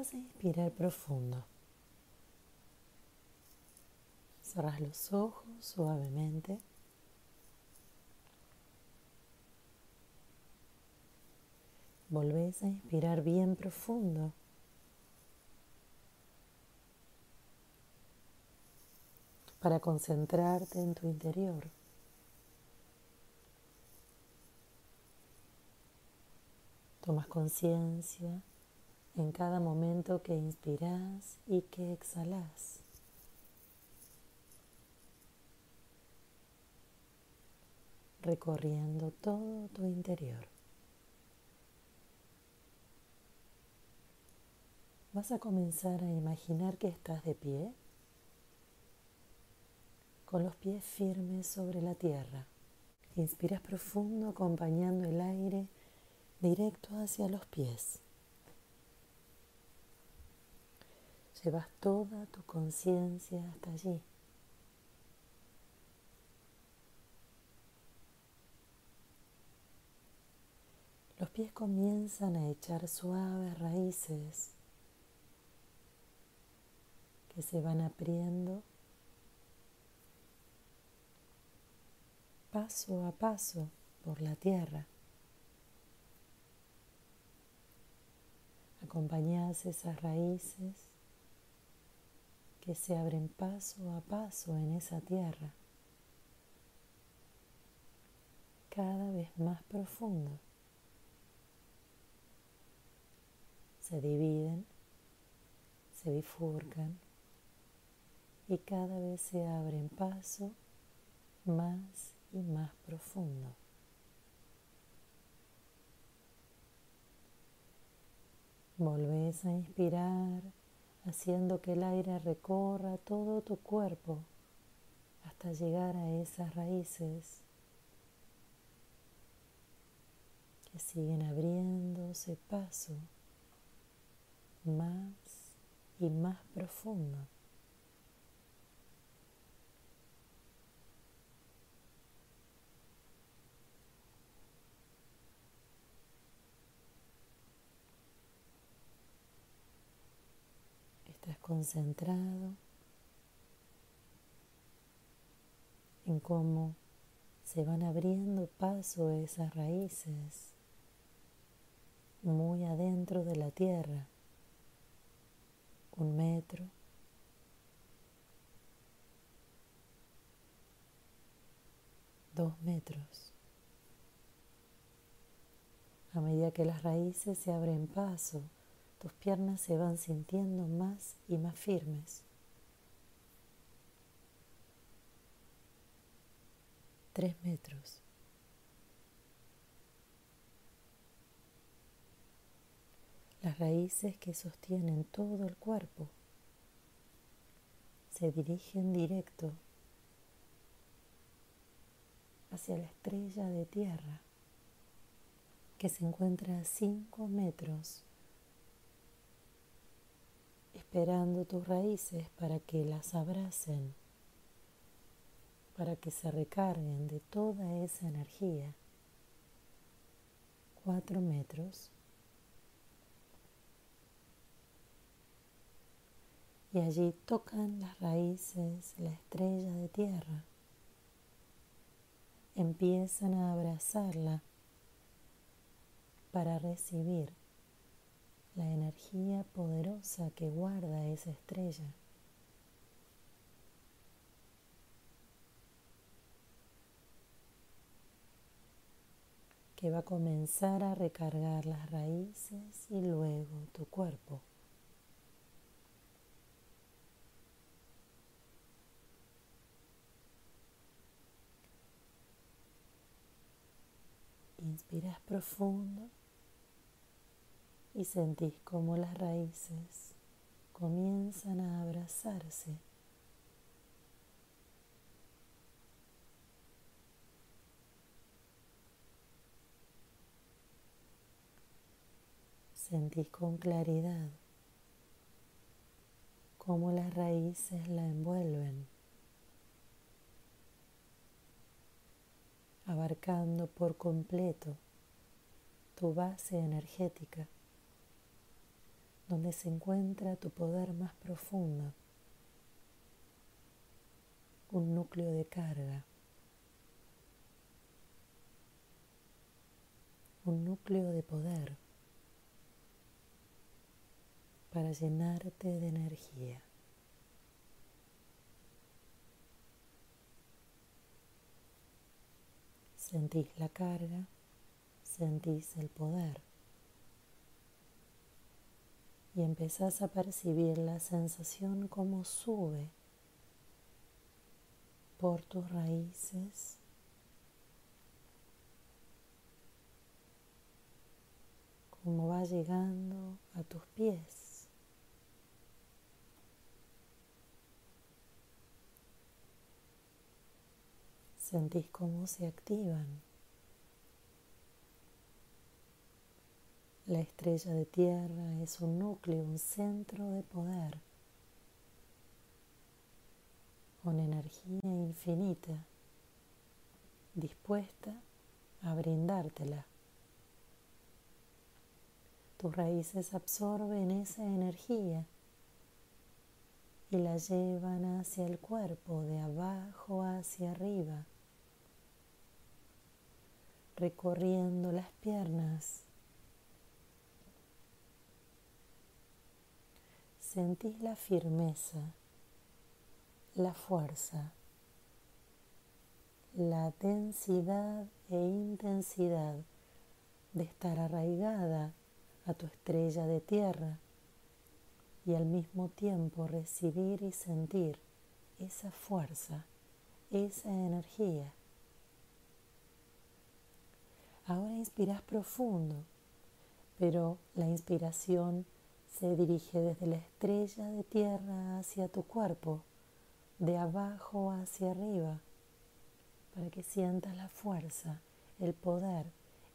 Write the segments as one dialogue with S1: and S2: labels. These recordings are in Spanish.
S1: Vas a inspirar profundo. Cerras los ojos suavemente. Volvés a inspirar bien profundo. Para concentrarte en tu interior. Tomas conciencia en cada momento que inspiras y que exhalas. recorriendo todo tu interior. Vas a comenzar a imaginar que estás de pie, con los pies firmes sobre la tierra. Inspiras profundo acompañando el aire directo hacia los pies. Llevas toda tu conciencia hasta allí. Los pies comienzan a echar suaves raíces que se van abriendo paso a paso por la tierra. Acompañas esas raíces que se abren paso a paso en esa tierra, cada vez más profundo. se dividen, se bifurcan y cada vez se abren paso más y más profundo. Volvés a inspirar haciendo que el aire recorra todo tu cuerpo hasta llegar a esas raíces que siguen abriéndose paso más y más profundo. Estás concentrado en cómo se van abriendo paso esas raíces muy adentro de la tierra un metro, dos metros. A medida que las raíces se abren paso, tus piernas se van sintiendo más y más firmes. Tres metros. las raíces que sostienen todo el cuerpo se dirigen directo hacia la estrella de tierra que se encuentra a 5 metros esperando tus raíces para que las abracen, para que se recarguen de toda esa energía. 4 metros y allí tocan las raíces la estrella de tierra. Empiezan a abrazarla para recibir la energía poderosa que guarda esa estrella. que va a comenzar a recargar las raíces y luego tu cuerpo. Inspiras profundo y sentís como las raíces comienzan a abrazarse. Sentís con claridad cómo las raíces la envuelven. abarcando por completo tu base energética, donde se encuentra tu poder más profundo, un núcleo de carga, un núcleo de poder para llenarte de energía. Sentís la carga, sentís el poder y empezás a percibir la sensación como sube por tus raíces. como va llegando a tus pies. Sentís cómo se activan. La estrella de tierra es un núcleo, un centro de poder, con energía infinita, dispuesta a brindártela. Tus raíces absorben esa energía y la llevan hacia el cuerpo, de abajo hacia arriba recorriendo las piernas. Sentís la firmeza, la fuerza, la densidad e intensidad de estar arraigada a tu estrella de tierra y al mismo tiempo recibir y sentir esa fuerza, esa energía. Ahora inspiras profundo, pero la inspiración se dirige desde la estrella de tierra hacia tu cuerpo, de abajo hacia arriba, para que sientas la fuerza, el poder,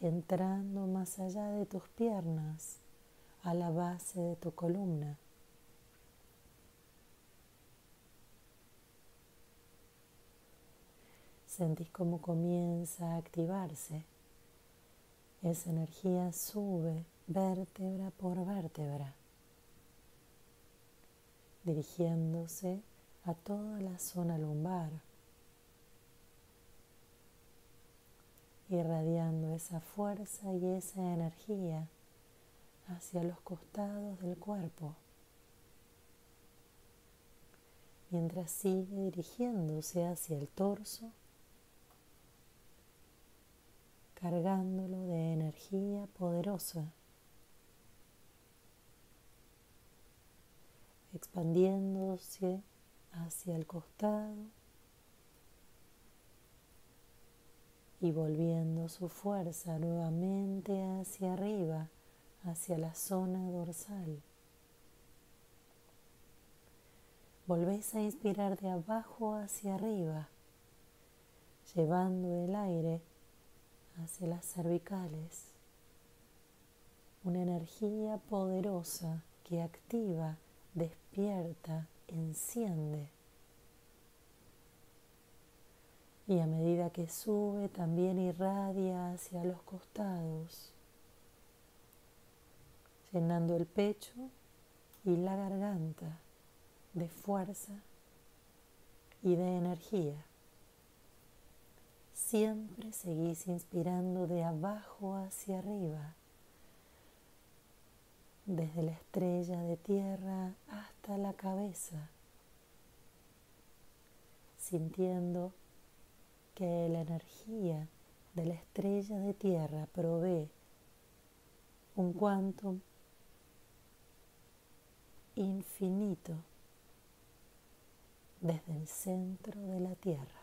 S1: entrando más allá de tus piernas, a la base de tu columna. Sentís cómo comienza a activarse esa energía sube vértebra por vértebra, dirigiéndose a toda la zona lumbar, irradiando esa fuerza y esa energía hacia los costados del cuerpo, mientras sigue dirigiéndose hacia el torso cargándolo de energía poderosa, expandiéndose hacia el costado. Y volviendo su fuerza nuevamente hacia arriba, hacia la zona dorsal. Volvés a inspirar de abajo hacia arriba, llevando el aire hacia las cervicales, una energía poderosa que activa, despierta, enciende. Y a medida que sube, también irradia hacia los costados, llenando el pecho y la garganta de fuerza y de energía. Siempre seguís inspirando de abajo hacia arriba, desde la estrella de tierra hasta la cabeza, sintiendo que la energía de la estrella de tierra provee un quantum infinito desde el centro de la tierra.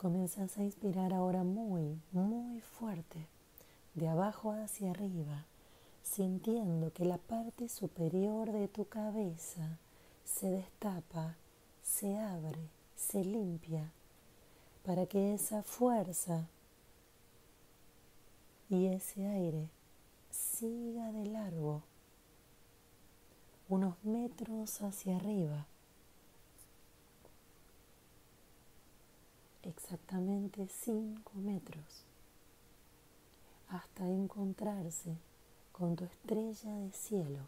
S1: Comienzas a inspirar ahora muy, muy fuerte, de abajo hacia arriba, sintiendo que la parte superior de tu cabeza se destapa, se abre, se limpia, para que esa fuerza y ese aire siga de largo unos metros hacia arriba exactamente 5 metros hasta encontrarse con tu estrella de cielo,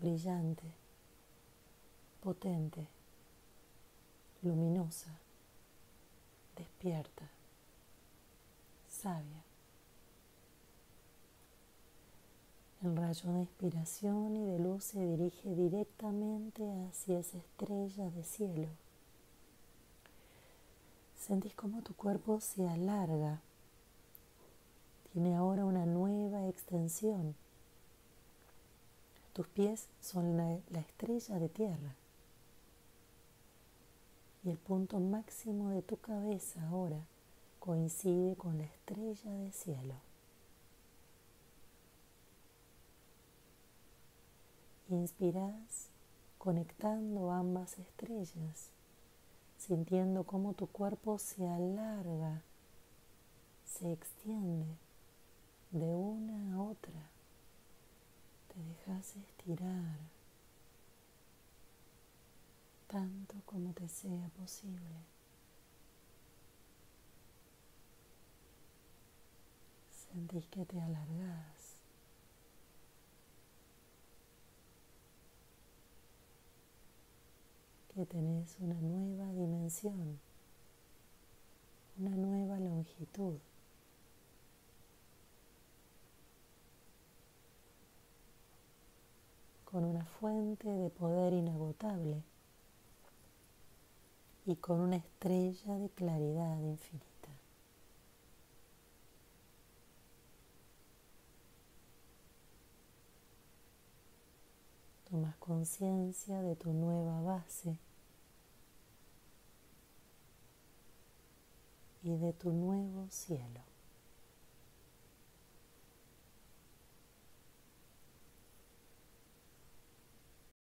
S1: brillante, potente, luminosa, despierta, sabia. El rayo de inspiración y de luz se dirige directamente hacia esa estrella de cielo. Sentís como tu cuerpo se alarga, tiene ahora una nueva extensión. Tus pies son la, la estrella de tierra y el punto máximo de tu cabeza ahora coincide con la estrella de cielo. Inspiras conectando ambas estrellas, sintiendo cómo tu cuerpo se alarga, se extiende de una a otra. Te dejas estirar tanto como te sea posible. Sentís que te alargas. Que tenés una nueva dimensión, una nueva longitud. con una fuente de poder inagotable y con una estrella de claridad infinita. Tomas conciencia de tu nueva base y de tu nuevo cielo.